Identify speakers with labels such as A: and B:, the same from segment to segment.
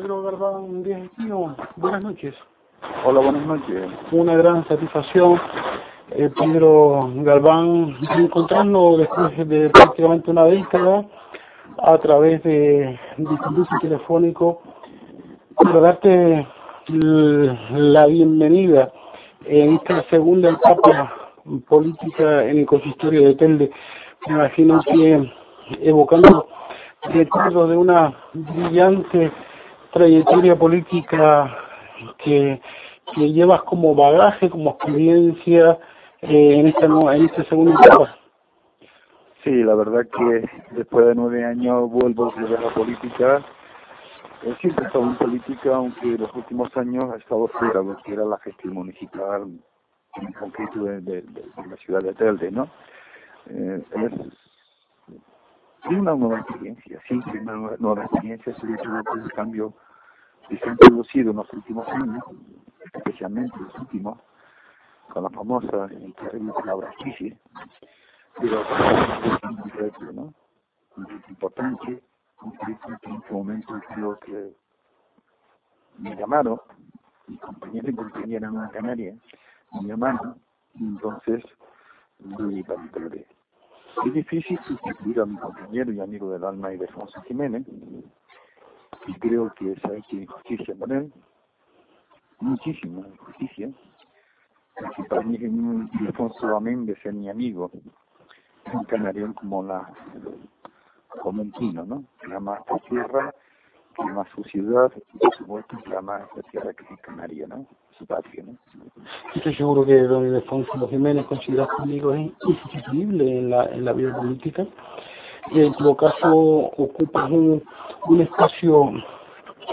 A: Pedro Garbán Díaz Espino, buenas noches.
B: Hola, buenas noches.
A: Una gran satisfacción, eh, Pedro Galván, encontrarnos después de prácticamente una década a través de discurso telefónico para darte la bienvenida en esta segunda etapa política en el consistorio de Telde. Me imagino que evocando recuerdos de una brillante trayectoria política que, que llevas como bagaje, como experiencia eh, en esta en esta segunda etapa.
B: Sí, la verdad que después de nueve años vuelvo a la política. He siempre he estado en política, aunque los últimos años he estado fuera, lo que era la gestión municipal, en concreto de, de, la ciudad de Telde, ¿no? Eh, una nueva experiencia, siempre una nueva experiencia, sobre todo por el cambio que se ha introducido en los últimos años, especialmente los últimos, con la famosa y terrible palabra crisis, pero es ¿no? Importante, en este momento creo que me llamaron, mi compañero y compañera en una canaria, me llamaron, y entonces voy para Es difícil sustituir a mi compañero y amigo del alma Alfonso Jiménez, y creo que es hay injusticia con él, muchísima injusticia, porque para mí Alfonso Amén de ser mi amigo, un canario como la como un quino, ¿no? Ama esta tierra, ama su ciudad, y por supuesto que ama esta tierra que es Canaria, ¿no? Su patria, ¿no?
A: Estoy seguro que don Alfonso Jiménez considera conmigo es insustituible en la, en la vida política. Y en todo caso ocupas un, un espacio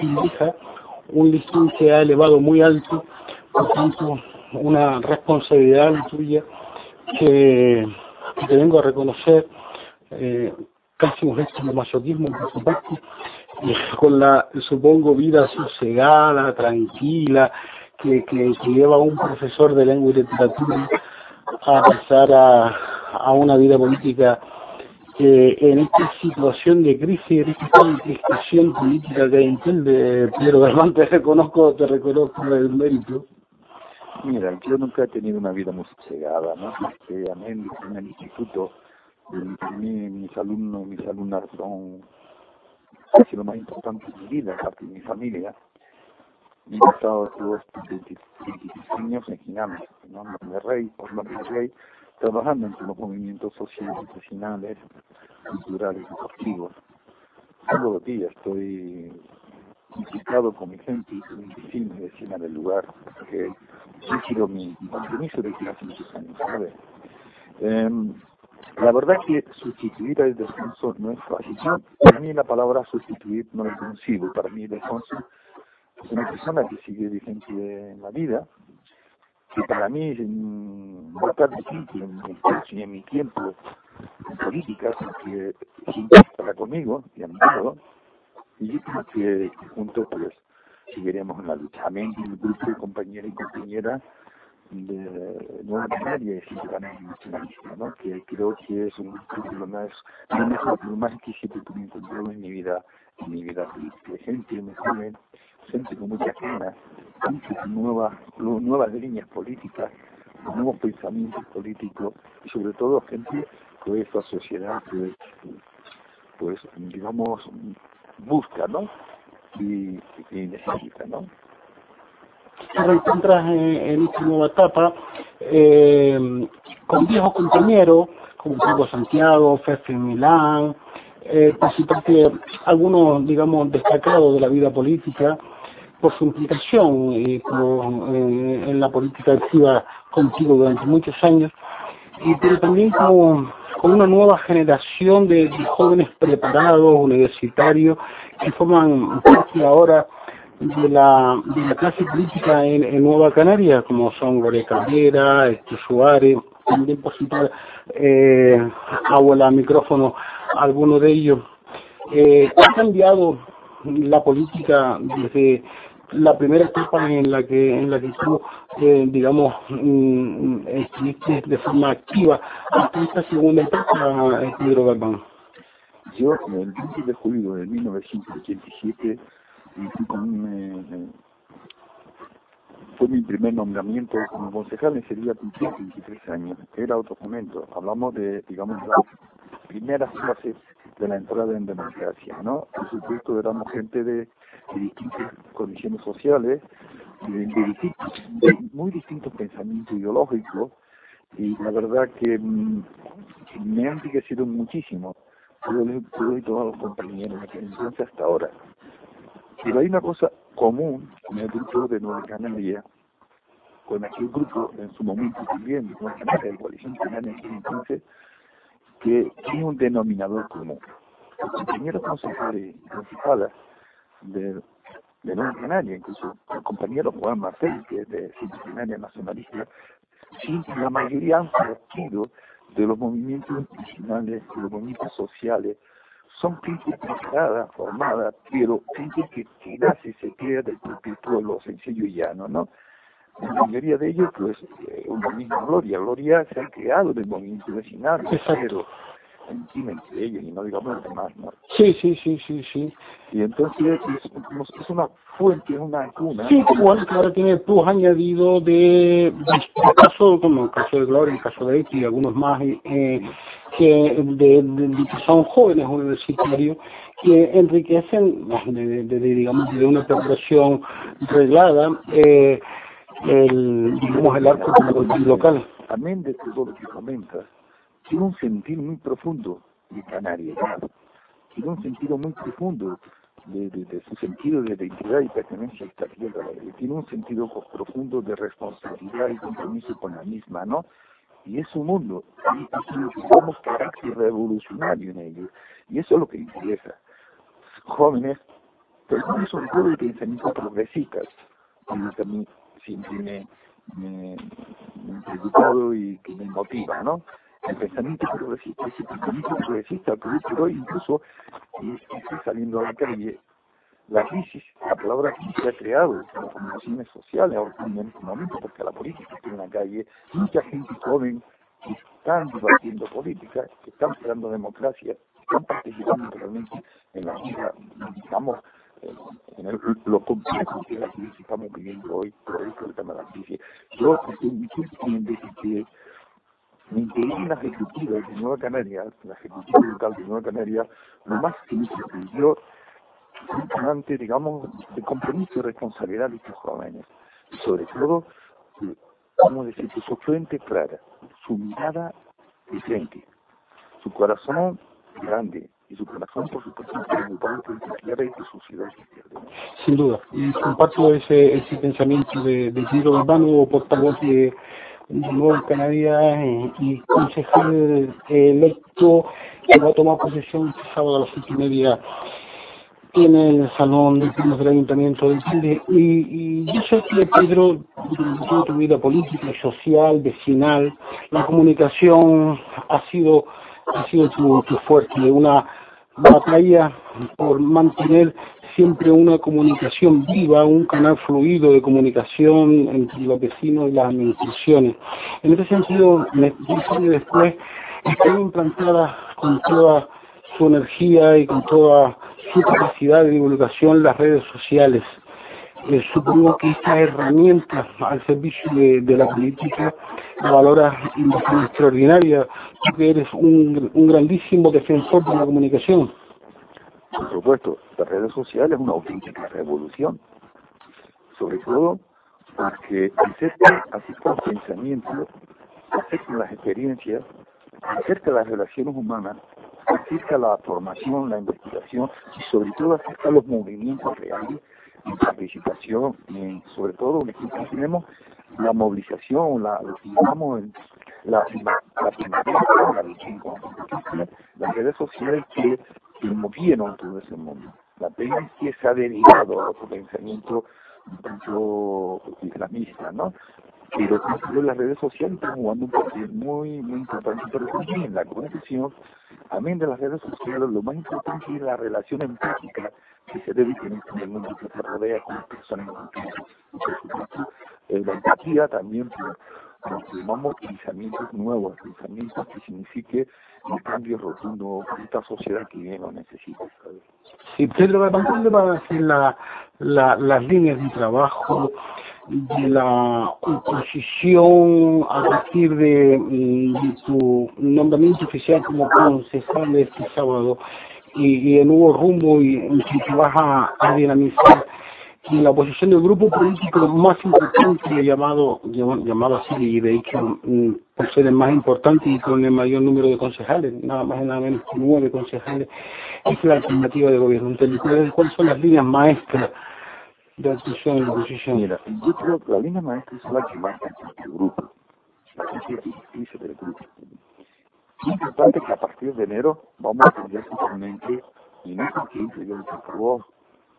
A: indígena, un listón que ha elevado muy alto, por tanto una responsabilidad tuya que te vengo a reconocer eh, casi un gesto de masoquismo por su parte, con la, supongo, vida sosegada, tranquila, que, que, lleva a un profesor de lengua y literatura a pasar a, a una vida política que en esta situación de crisis, en esta discusión política que hay en de Pedro Germán, te reconozco, te reconozco el mérito.
B: Mira, yo nunca he tenido una vida muy sosegada, ¿no? Este, amén, en el instituto, mí, mis alumnos, mis alumnas son casi lo más importante de mi vida, aparte de mi familia. He estado todos 26 años en Giname, ¿no? de Rey, por de Rey, trabajando entre los movimientos sociales, profesionales, culturales y deportivos. Todos los días estoy implicado con mi gente y con mi vecino y vecina del lugar, porque he sido mi compromiso desde hace muchos años, ¿sabes? Eh, la verdad que sustituir al descanso no es fácil. para mí la palabra sustituir no es concibo. Para mí el descanso es una persona que sigue vigente en la vida, que para mí va a estar difícil en mi espacio en mi tiempo en política, porque estará conmigo y a mi lado, y yo creo que juntos pues seguiremos en la lucha. Amén, el grupo de compañeros y compañeras de Nueva Canaria y Ciudadana Nacionalista, ¿no? que creo que es un lo más, lo mejor, lo más que me he encontrado en mi vida, en mi vida política. Gente muy joven, gente con mucha ganas, con nuevas, nuevas líneas políticas, nuevos pensamientos políticos y sobre todo gente que esta sociedad pues, pues digamos busca ¿no? y, y necesita ¿no?
A: Te reencuentras en, en esta nueva etapa eh, con viejos compañeros como Pablo Santiago, Fefe Milán, eh, participaste algunos, digamos, destacados de la vida política por su implicación y por, eh, en la política activa contigo durante muchos años, y pero también como, con una nueva generación de, de jóvenes preparados, universitarios, que forman parte ahora de la, de la clase política en, en Nueva Canaria, como son Gloria Cabrera, este Suárez, también por citar eh, abuela micrófono alguno de ellos. Eh, ha cambiado la política desde la primera etapa en la que en la que tú eh, digamos mm, estuviste de forma activa hasta esta segunda etapa Pedro Galván
B: yo el 20 de julio de 1987 y con, fue mi primer nombramiento como concejal en Sevilla 23 años. Era otro momento. Hablamos de, digamos, las primeras fases de la entrada en democracia, ¿no? Por supuesto, éramos gente de, distintas condiciones sociales, de, muy distintos pensamientos ideológicos, y la verdad que mm, me han enriquecido muchísimo todo y todos los compañeros entonces hasta ahora. Pero hay una cosa común en el grupo de Nueva Canaria, con aquel grupo en su momento también, Nueva Canaria, de Coalición Canaria en entonces, que tiene un denominador común. Los compañeros concejales y concejales de, de Nueva Canaria, incluso el compañero Juan Marcel, que es de Canaria Nacionalista, sí, la mayoría han partido de los movimientos institucionales, de los movimientos sociales, son gente preparada, formada, pero gente que, que nace se crea del propio pueblo sencillo y llano, ¿no? La mayoría de ellos, pues, eh, una misma Gloria. Gloria se ha creado del movimiento vecinal, pero encima entre ellos y no digamos los demás, ¿no?
A: Sí, sí, sí, sí, sí.
B: Y entonces es, es una fuente, es una cuna.
A: Sí, igual que ahora tiene plus añadido de, de, caso, como el caso de Gloria, el caso de Eti y algunos más, eh, que, de, de, son jóvenes universitarios que enriquecen, de, digamos, de una preparación reglada, eh, el, digamos, el arco local.
B: Amén de todo lo que comentas, tiene un sentido muy profundo de Canarias, tiene un sentido muy profundo de, de, su sentido de identidad y pertenencia a esta tierra, tiene un sentido profundo de responsabilidad y compromiso con la misma, ¿no? Y es un mundo, y somos carácter revolucionario en ello, y eso es lo que interesa. Jóvenes, pero sobre todo de pensamiento progresistas, y también siempre me, me, me y que me motiva, ¿no? El pensamiento progresista, ese pensamiento progresista que hoy incluso y estoy saliendo a la calle, la crisis, la palabra crisis ha creado comunicaciones sociales en este momento, porque la política está en la calle, mucha gente joven que están debatiendo política, que están creando democracia, están participando realmente en la vida, digamos, en el, lo complejo que la crisis que estamos viviendo hoy por el tema de la crisis. Yo estoy muy consciente que integré la ejecutiva de Nueva Canaria, la ejecutiva local de Nueva Canaria, lo más que me sorprendió antes, digamos, de compromiso y responsabilidad de estos jóvenes. Sobre todo, como decir, su frente clara, su mirada de frente, su corazón grande, y su corazón, por supuesto, preocupado por la y por su ciudad.
A: Sin duda, y comparto ese, ese pensamiento de, de Giro Urbano, portavoz de, de Nueva Canadá eh, y concejal electo que va a tomar posesión este sábado a las siete y media en el salón de plenos del Ayuntamiento de Chile. Y, y yo sé que Pedro, durante tu vida política, social, vecinal, la comunicación ha sido ha sido tu, tu fuerte, una batalla por mantener siempre una comunicación viva, un canal fluido de comunicación entre los vecinos y las administraciones. En este sentido, diez años después, están implantadas con toda su energía y con toda su capacidad de divulgación las redes sociales. Eh, supongo que esta herramienta al servicio de, la política la valoras de extraordinaria, tú que eres un, un grandísimo defensor de la comunicación.
B: Por supuesto, las redes sociales es una auténtica revolución, sobre todo porque acerca, acerca el pensamiento, acerca las experiencias, acerca las relaciones humanas, acerca la formación, la investigación y sobre todo acerca los movimientos reales y participación y sobre todo tenemos la movilización, la, digamos, la, la, la, las redes sociales que, que movieron todo ese mundo. La pena que se ha derivado a otro pensamiento un tanto islamista, ¿no? Pero las redes sociales están jugando un papel muy, muy importante, pero también la comunicación, también de las redes sociales, lo más importante es la relación empática que se debe tener con el mundo que se rodea con las personas. Y por supuesto, la empatía también por llamamos pensamientos nuevos, pensamientos que signifique un cambio rotundo en esta sociedad que bien lo necesita.
A: Sí, Pedro, ¿cuándo va a ser la, la, las líneas de trabajo de la oposición a partir de, de tu nombramiento oficial como concejal este sábado y, y el nuevo rumbo y en que vas a, a dinamizar y la oposición del grupo político más importante llamado llamado así y de hecho mm, por ser el más importante y con el mayor número de concejales nada más y nada menos que nueve concejales es la alternativa de gobierno. Entonces cuáles son las líneas maestras de actuación en la oposición
B: mira yo creo que la línea maestra es la que marca el grupo la que del grupo. Es importante que a partir de enero vamos a cambiar totalmente y no que yo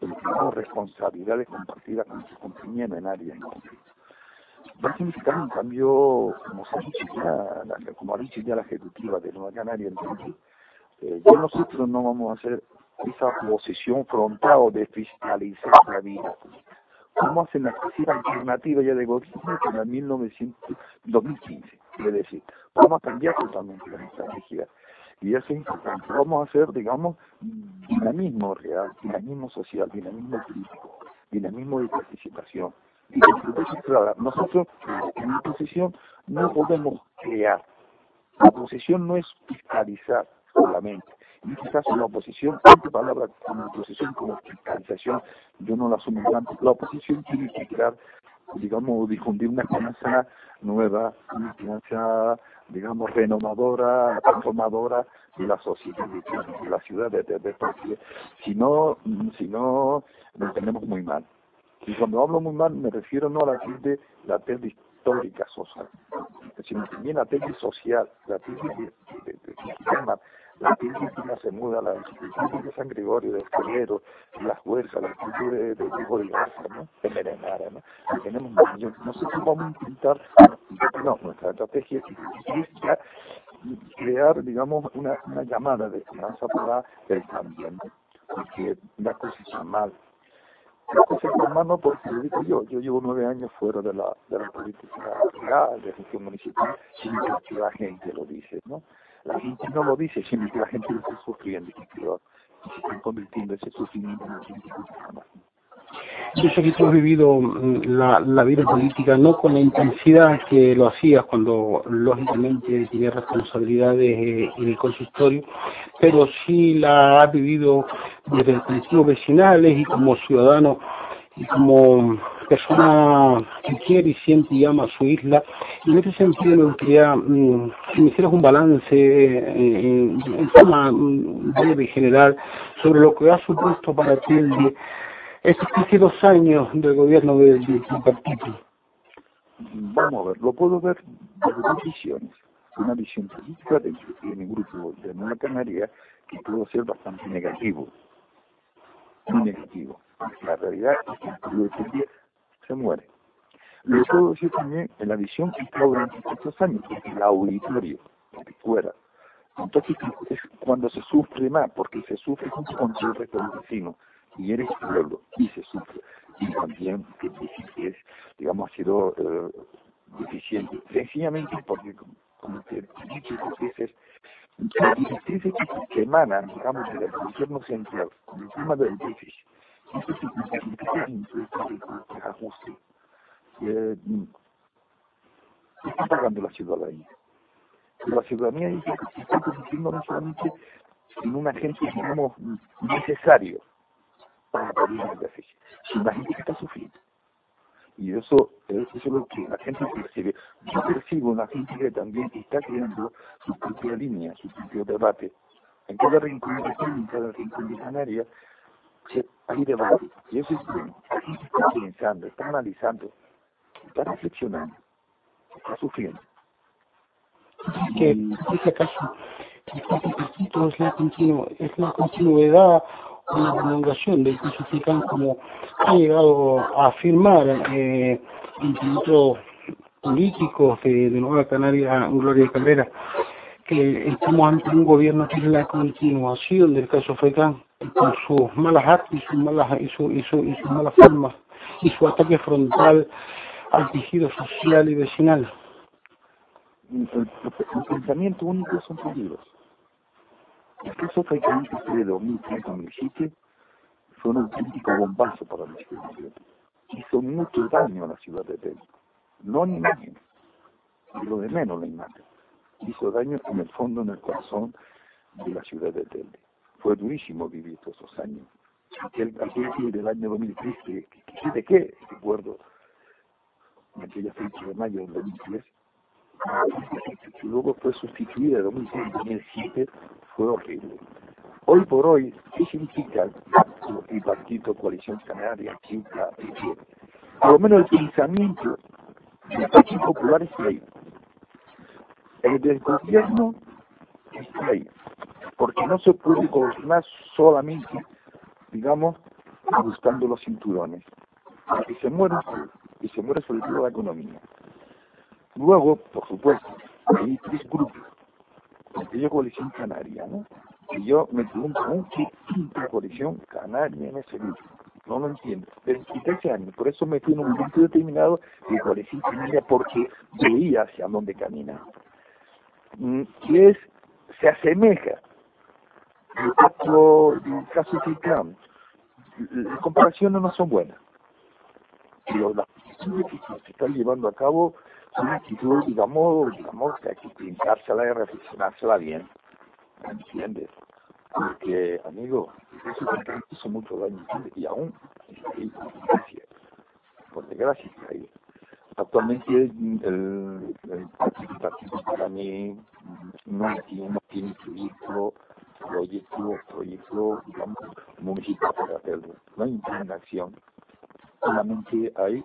B: tenemos responsabilidades compartidas con sus compañeros en áreas en conflicto. Va a significar un cambio, como se ha dicho ya, como ha dicho ya la ejecutiva de Nueva Canaria, entonces, eh, ya nosotros no vamos a hacer esa oposición frontal de fiscalizar la vida pública. Vamos a hacer una alternativa ya de gobierno el 1900, 2015, es decir, vamos a cambiar totalmente la estrategia y eso es importante. Vamos a hacer, digamos, dinamismo real, dinamismo social, dinamismo político, dinamismo de participación. Y nosotros en mi posición no podemos crear. La oposición no es fiscalizar solamente. En este caso, la oposición, esta palabra como oposición, como fiscalización, yo no la asumo tanto. La oposición tiene que crear, digamos, difundir una esperanza nueva, una esperanza digamos, renovadora, transformadora de la sociedad, de la ciudad de, de, Si no, si no, lo tenemos muy mal. Y cuando hablo muy mal, me refiero no a la de la tesis histórica social, sino también la tesis social, la tesis de, de, la Virgen se muda, la institución de San Gregorio, de Escalero, la fuerza, la institución de, de, de Garza, ¿no? de Merenara, ¿no? Tenemos Nosotros vamos a intentar, no, nuestra estrategia es crear, digamos, una, una llamada de esperanza para el cambio, ¿no? porque la cosa está mal. La cosa está mal no porque digo yo, yo llevo nueve años fuera de la, de la política real, de gestión municipal, sin que la gente lo dice, ¿no? La gente no lo dice, sino que la gente lo está sufriendo y se está convirtiendo ese sufrimiento en un
A: yo sé que tú has vivido mm, la, la vida política no con la intensidad que lo hacías cuando lógicamente tenías responsabilidades eh, en el consistorio, pero sí la has vivido desde colectivos vecinales y como ciudadano y como persona que quiere y siente y ama su isla. Y en ese sentido me gustaría mm, que me hicieras un balance eh, en, forma mm, breve y general sobre lo que ha supuesto para ti de estos casi dos años del gobierno del, partido.
B: Vamos a ver, lo puedo ver desde dos visiones. Una visión política de, de mi grupo de Nueva Canaria que pudo ser bastante negativo. Muy negativo. La realidad es que el se muere. Puedo decir también en la visión que está durante estos años, el auditorio, fuera. Entonces es cuando se sufre más, porque se sufre junto con el resto del vecino, y eres pueblo, y se sufre. Y también, que es, digamos, ha sido eh, deficiente, sencillamente porque, como te he dicho veces, las directrices que, emanan, digamos, del gobierno central, el tema del déficit, Eh, está pagando la ciudadanía. La ciudadanía dice que está convirtiendo no solamente en un agente, digamos, necesario para la el déficit, sino una gente que está sufriendo. Y eso, eso es lo que la gente percibe. Yo percibo una gente que también está creando su propia línea, su propio debate. En cada rincón de en cada rincón de Canaria, hay debate. Y eso es bueno. Está pensando, está analizando, está reflexionando, está sufriendo.
A: Que este es la, continu es la continuidad o la prolongación del que como ha llegado a afirmar eh, institutos políticos de, de Nueva Canaria, Gloria Cabrera, que estamos ante un gobierno que es la continuación del caso FECAN con sus malas actos y sus malas y su, y su, y sus malas formas y su ataque frontal al tejido social y vecinal.
B: El, pensamiento único son peligros. El caso FECAN de 2003-2007 fue un auténtico bombazo para la ciudad de Hizo mucho daño a la ciudad de Telde. No en imagen, y lo de menos la imagen. Hizo daño en el fondo, en el corazón de la ciudad de Telde. Fue durísimo vivir todos esos años. Aquel, aquel del año 2003, que, que, ¿de qué? Recuerdo, en aquella fecha de mayo del 2003, que luego fue sustituida en 2006 2007, fue horrible. Hoy por hoy, ¿qué significa el partido Coalición Canaria, Chica, Por lo menos el pensamiento del Partido Popular está ahí. El del gobierno está ahí. Porque no se puede gobernar solamente, digamos, buscando los cinturones. Porque se muere y se muere sobre todo la economía. Luego, por supuesto, hay tres grupos. Aquella coalición canaria, ¿no? Y yo me pregunto, ¿qué quinta coalición canaria en ese grupo? No lo entiendo. 23 años, por eso me fui en un momento determinado de coalición canaria porque veía hacia dónde camina. Mm, y es, se asemeja el caso, el caso de ICAM. Las comparaciones no son buenas. Pero las que se están llevando a cabo una actitud, digamos, digamos, que hay que pensársela y reflexionársela bien. ¿Me entiendes? Porque, amigo, eso hizo mucho daño y aún por desgracia. Actualmente el, el para mí no tiene, no tiene proyecto, proyecto, proyecto, digamos, municipal para hacerlo. No hay acción. Solamente hay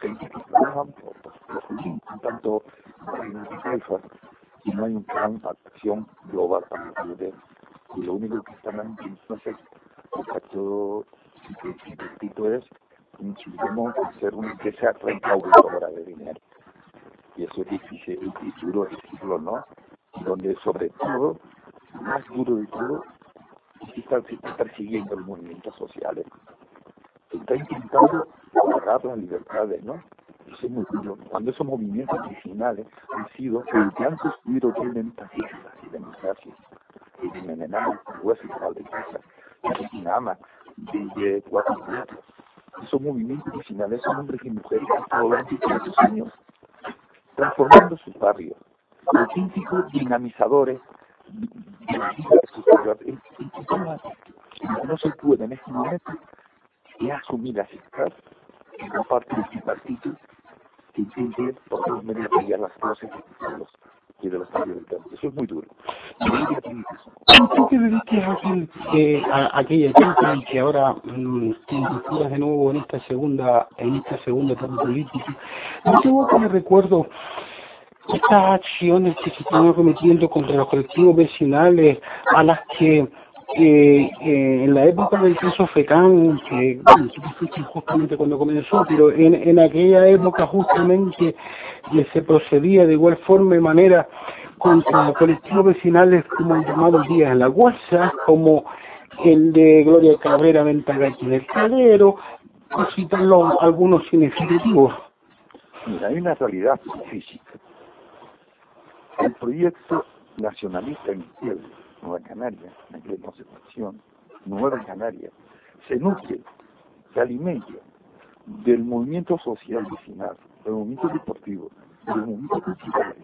B: gente que trabaja por, por, tanto y no hay un plan de acción global para el y lo único que están haciendo es el pacto que es muchísimo hacer una empresa recaudadora de dinero y eso es difícil y duro decirlo no donde sobre todo más duro de todo es que está, persiguiendo los movimientos sociales está intentando agarrar las libertades no eso es muy duro cuando esos movimientos originales han sido el que han construido estas islas y democracias y envenenamos hueso igual de casa, y nada de cuatro. Esos movimientos vecinales son hombres y mujeres que han durante tantos años transformando sus barrios, auténticos dinamizadores la. No se puede en este momento y asumir las estas como parte de este partido que intente por todos medios cambiar las cosas de los y de los del Eso es muy duro.
A: ¿Tú que dediques eh, a, aquella y que ahora mmm, te de nuevo en esta segunda en esta segunda etapa política? No tengo que me recuerdo estas acciones que se están cometiendo contra los colectivos vecinales a las que eh, eh, en la época del caso FECAN, que bueno, justamente cuando comenzó, pero en, en aquella época justamente se procedía de igual forma y manera contra colectivos vecinales como el llamado Díaz en la Guasa, como el de Gloria Cabrera Ventagachi en el Calero, citarlo algunos significativos.
B: Mira, hay una realidad física. El proyecto nacionalista en Nueva Canaria, en aquella concepción, Nueva Canaria, se nutre, se alimenta del movimiento social vecinal, del movimiento deportivo, del movimiento cultural.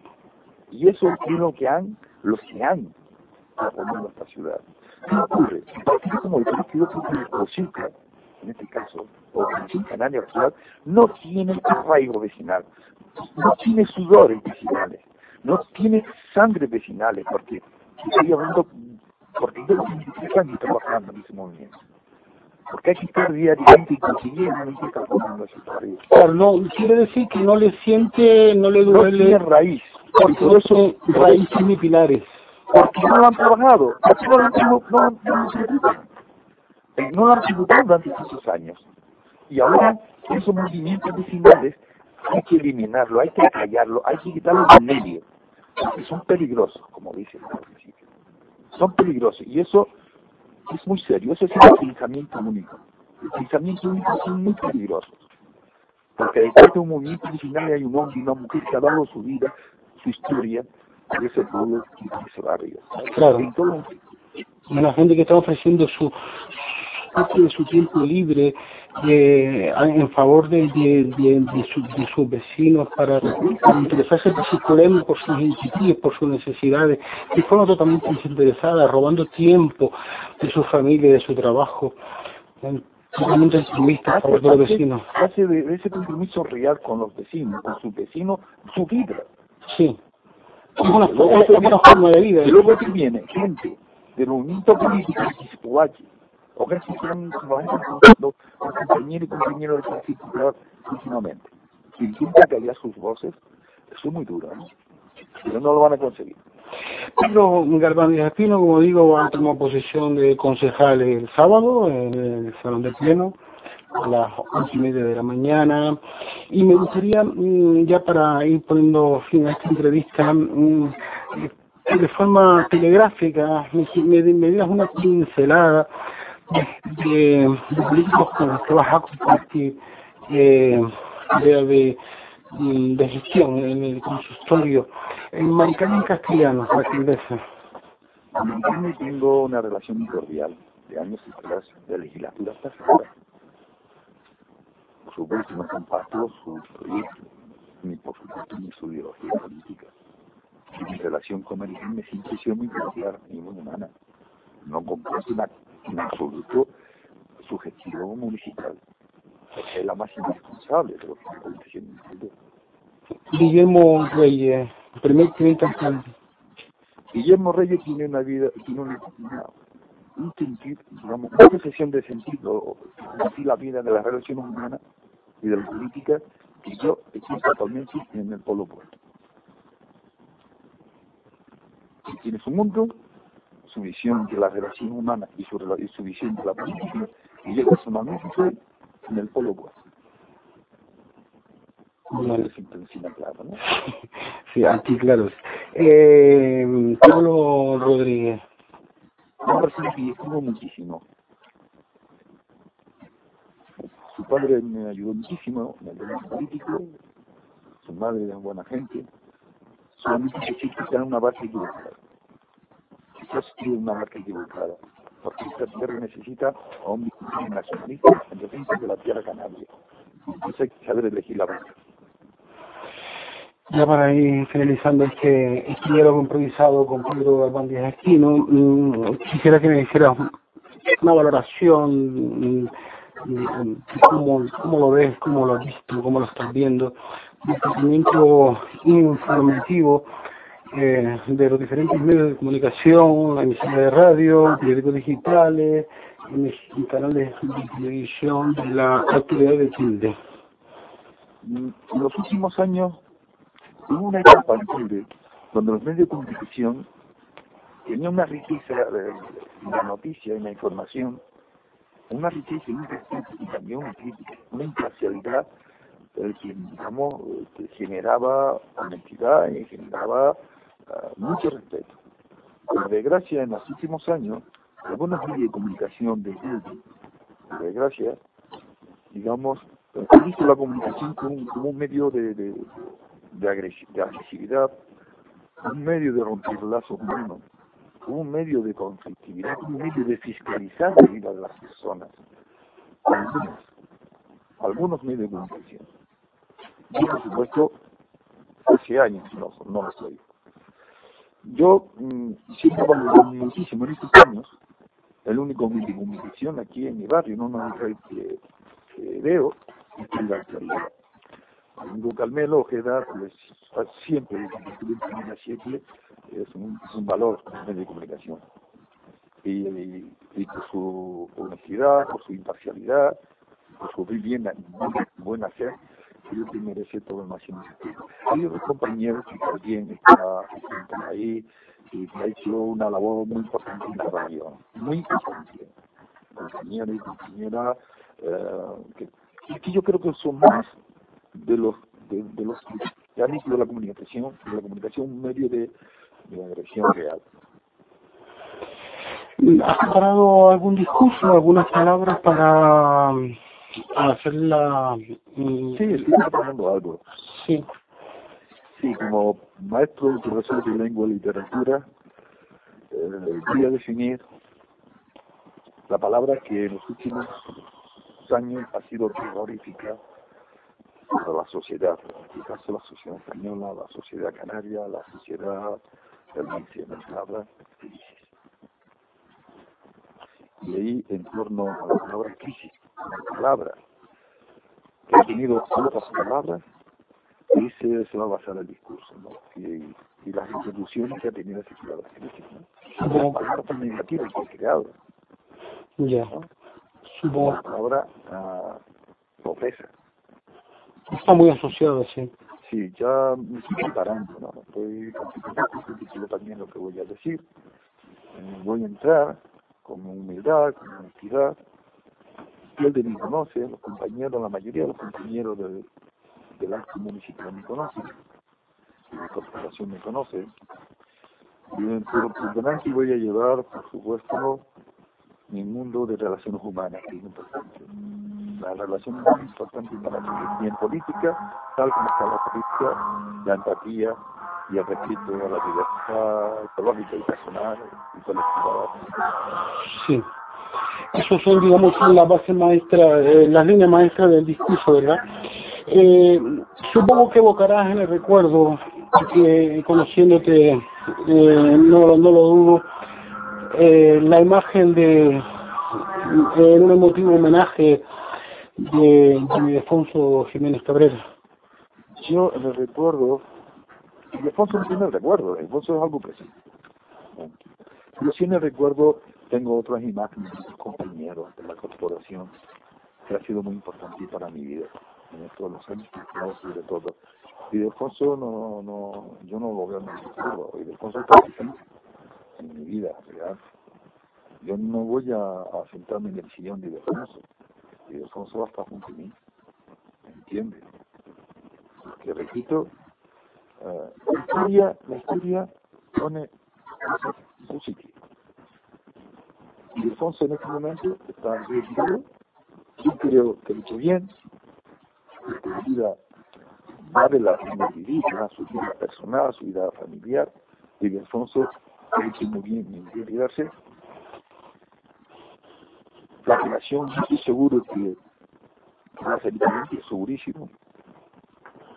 B: Y eso es lo que han, los que han transformado esta ciudad. ¿Qué ocurre? Partidos como el Partido Popular CICA, en este caso, o Comisión Canaria Ciudad, no tienen arraigo vecinal, no tiene sudores vecinales, no tiene sangre vecinales, porque estoy hablando porque yo los años trabajando en ese movimiento. Porque hay que estar diariamente consiguiendo transformando ese país.
A: Claro, no, quiere decir que no le siente, no le duele.
B: No tiene raíz.
A: Porque no son raíces ni pilares.
B: Porque no lo han trabajado. Porque no lo han no, no, no lo han tributado durante esos años. Y ahora esos movimientos vecinales hay que eliminarlo, hay que callarlo, hay que quitarlo del medio porque son peligrosos, como dicen al principio. Son peligrosos y eso es muy serio, eso es el pensamiento único. El pensamiento único son muy peligrosos. Porque detrás de un movimiento original hay un hombre y una mujer que ha dado su vida, su historia, por ese pueblo y por ese barrio.
A: Claro. Entonces, la gente que está ofreciendo su parte de su tiempo libre eh, en favor de, de, sus vecinos para, interesarse por sus problemas, por sus inquietudes, por sus necesidades, de forma totalmente desinteresada, robando tiempo de su familia, de su trabajo. Totalmente extremista a favor de los vecinos.
B: Hace ese compromiso real con los vecinos, con sus vecinos, su vida.
A: Sí. Es una, forma de vida.
B: Y luego que viene gente del movimiento político que se o que están trabajando con compañeros y compañeros del partido últimamente. Si intenta callar sus voces, es muy duro, ¿no? pero no lo van a conseguir.
A: Pedro Galván Díaz Espino, como digo, va a tomar posición de concejal el sábado en el Salón de Pleno a las once y media de la mañana y me gustaría mm, ya para ir poniendo fin a esta entrevista mm, de forma telegráfica me, me, digas una pincelada de, políticos con los que vas a compartir eh, de, de, gestión en el consistorio en Maricán en castellano, alcaldesa.
B: Con tengo una relación cordial de años atrás, de legislatura hasta ahora supuesto no comparto su proyecto, ni por supuesto ni su ideología política. Mi relación con Marilyn me siempre muy particular y muy humana. No comparto en absoluto su gestión municipal. Es la más indispensable de lo que está diciendo.
A: Guillermo Reyes, primer cliente alcalde.
B: Guillermo Reyes tiene una vida, tiene una, un sentido, digamos, una concepción de sentido, así la vida de las relaciones humanas y de la política que yo estoy totalmente en el polo opuesto. Tiene su mundo, su visión de la relación humana y su, y su visión de la política, y yo personalmente estoy en el polo opuesto.
A: No les claro, ¿no? sí, aquí claro. Eh, Pablo Rodríguez.
B: Una persona que estuvo muchísimo su padre me ayudó muchísimo en el tema político, su madre era buena gente, solamente que sí que una base equivocada. Quizás una marca equivocada, porque esta tierra necesita a un nacionalista en defensa de la tierra canaria. Entonces hay que saber elegir la base.
A: Ya para ir finalizando este, este diálogo improvisado con Pedro Galván Díaz Esquino, mm, quisiera que me hicieras una valoración mm, cómo, cómo lo ves, cómo lo has visto, cómo lo estás viendo, un tratamiento informativo eh, de los diferentes medios de comunicación, emisiones de radio, periódicos digitales, canales de televisión la actividad de Chile.
B: En los últimos años hubo una etapa en Chile donde los medios de comunicación tenían una riqueza de la noticia y la información una riqueza y también una crítica, una imparcialidad que, digamos, que generaba honestidad y generaba mucho respeto. Por desgracia, en los últimos años, algunas medios de comunicación de por desgracia, digamos, han visto la comunicación como, un medio de, de, agresividad, un medio de romper lazos humanos, un medio de conflictividad, un medio de fiscalizar la vida de las personas. Algunos, algunos medios de comunicación. Yo, por supuesto, hace años no, no lo estoy. Yo mm, siempre valoro muchísimo en estos años el único medio de comunicación aquí en mi barrio, no, no que, que veo, es la actualidad. Amigo Calmelo Ojeda, pues siempre que siete, es un, es un valor medio de comunicación. Y, y, por su honestidad, por su imparcialidad, por su bien, buen hacer, creo que merece todo el máximo respeto. Hay otros compañeros que también están, ahí y que ha hecho una labor muy importante en la radio, muy importante. Compañeros y compañeras eh, que, que yo creo que son más de los de, los que han hecho la comunicación, la comunicación un medio de, de agresión real.
A: ¿Has preparado algún discurso, algunas palabras para mm, hacer la...?
B: Mm, sí, estoy preparando algo.
A: Sí.
B: Sí, como maestro, profesor de lengua y literatura, eh, voy a definir La palabra que en los últimos años ha sido terrorífica para la sociedad, en este caso la sociedad española, la sociedad canaria, la sociedad del la palabra crisis. Y ahí, en torno a la palabra crisis, palabra que ha tenido otras palabras, ahí se, se va a basar el discurso, ¿no? Y, y las instituciones que ha tenido palabra crisis, ¿no? Las palabras negativas que ha creado.
A: Ya. Supongo.
B: La palabra uh, pobreza.
A: Está muy asociado, sí.
B: Sí, ya me estoy preparando, ¿no? Estoy yo también lo que voy a decir. Eh, voy a entrar con humildad, con honestidad. Él de mí conoce, los compañeros, la mayoría de los compañeros del, acto municipal me conocen, la corporación me conoce. Pero por delante voy a llevar, por supuesto, mi mundo de relaciones humanas, que es importante. La relación más importante para mí, y en política, tal como está la política, la empatía y el respeto a la libertad ecológica y personal y colectiva.
A: Sí. Esos son, digamos, la base maestra, eh, las líneas maestras del discurso, ¿verdad? Eh, supongo que evocarás en el recuerdo, porque conociéndote, eh, no, no lo dudo, eh, la imagen de en un emotivo homenaje de, de Alfonso Jiménez Cabrera.
B: Yo me recuerdo, y Alfonso no tiene recuerdo, Alfonso es algo presente. Yo sí me recuerdo, tengo otras imágenes de mis compañeros de la corporación, que ha sido muy importante para mi vida, en todos los años sobre todo. Y de Alfonso no, no, yo no lo veo en el futuro, y de Alfonso está en mi vida real. Yo no voy a, sentarme en el sillón de Alfonso, y Alfonso va a estar junto a mí, ¿me entiende? Que repito, uh, la historia, la historia pone cosas positivas. Y Alfonso en este momento está retirado, yo creo que lo hecho bien, su vida vale la pena vivir, su vida personal, su vida familiar, Alfonso ha hecho muy bien en retirarse. La relación, yo estoy seguro que va a salir bien, segurísimo,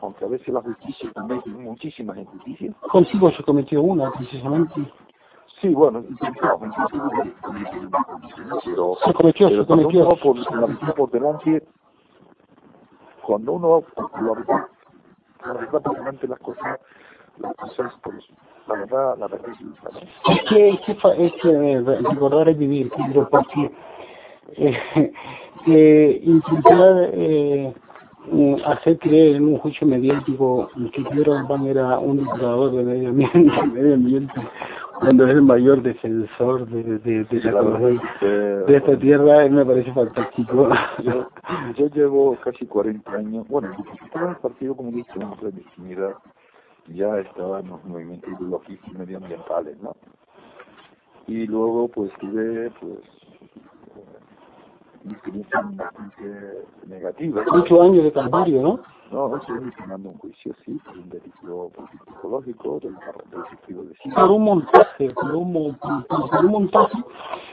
B: aunque a veces la justicia comete muchísimas injusticias.
A: Consigo se cometió una, precisamente.
B: Sí, bueno, intentamos, pero,
A: Se cometió,
B: pero
A: se
B: cuando
A: cometió.
B: uno va por, la por delante, cuando uno va por la verdad, la verdad por delante las cosas, las cosas, pues, la verdad, la verdad ¿no?
A: Es que, es que, es que eh, recordar es vivir, Pedro, porque eh, eh, intentar eh, hacer creer en un juicio mediático que Pedro Galván era un dictador de medio ambiente, medio ambiente cuando es el mayor defensor de, de, la,
B: que,
A: de esta tierra, él me parece fantástico.
B: Yo, yo llevo casi 40 años, bueno, estaba en el Partido Comunista en otra distinidad, ya estaba en los movimientos ideológicos medioambientales, ¿no? Y luego, pues, tuve, pues, una experiencia bastante negativa.
A: Ocho años de calvario, ¿no?
B: No, estoy mencionando un juicio, sí, por un delito psicológico del, sentido de sí.
A: por un montaje, por un, por un montaje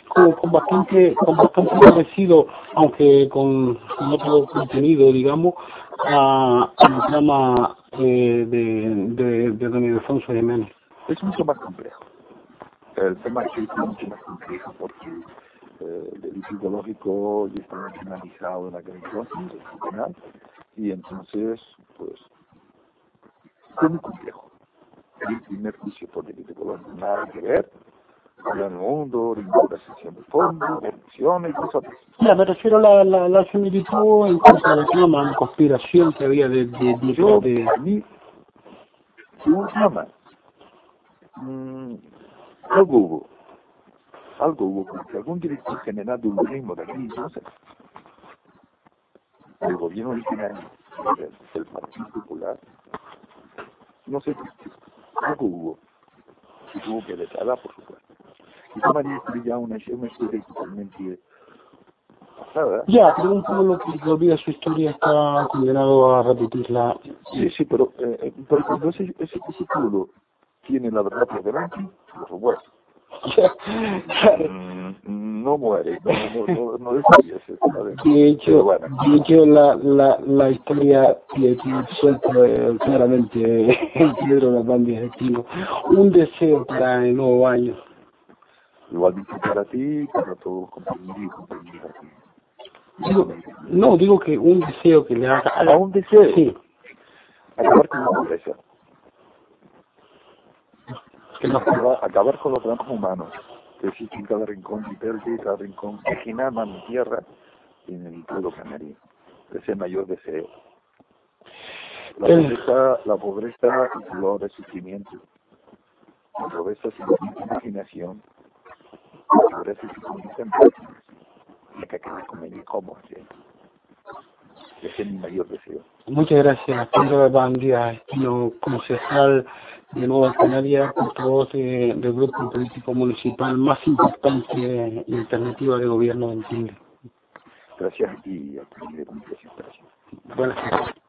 A: con, con bastante, con bastante parecido, aunque con, con otro contenido, digamos, a, a la trama eh, de, de, de don Ildefonso Jiménez.
B: Es mucho más complejo. El tema es mucho más complejo porque eh, el delito psicológico ya está nacionalizado en aquel entonces, penal, y entonces, pues, fue muy complejo. El primer juicio por delito psicológico, nada que ver, con el mundo, ninguna sesión de fondo, corrupción y cosas.
A: Ya, me refiero a la, la, la similitud en cuanto a la trama, conspiración que había de, de, de,
B: Yo,
A: de-
B: a mí, un llama, mm, algo hubo, algo hubo, porque algún director general de un ritmo de aquí, no sé, el gobierno original del, Partido Popular, no sé, algo hubo, y tuvo que declarar, por supuesto. Y es ya una, una historia totalmente pasada,
A: Ya, pero un pueblo que olvida su historia está condenado a repetirla.
B: Sí, sí, pero, eh, eh, pero cuando ese, ese, ese pueblo tiene la verdad por delante, por supuesto. Mm, no muere, no, no, no,
A: De hecho, de hecho la, la, la historia que suelto eh, claramente Pedro Gabandi es Un deseo para el nuevo año.
B: Igualmente para ti para todos los compañeros y compañeras.
A: Digo, no, digo que un deseo que le haga.
B: ¿A un deseo?
A: Sí.
B: Acabar con la pobreza. Acabar con los dramas humanos que existe en cada rincón de cada rincón de mi tierra y en el pueblo canario. Ese es el mayor deseo. La pobreza, la pobreza es dolor de sufrimiento. La pobreza es imaginación. La pobreza es en Y que hay comer y cómo hacer. Ese es mi mayor deseo.
A: Muchas gracias, Pedro Bandia, como concejal de Nueva Canaria, portavoz de, del grupo político municipal más importante y alternativa de gobierno en Chile.
B: Gracias y a ti de
A: Buenas tardes.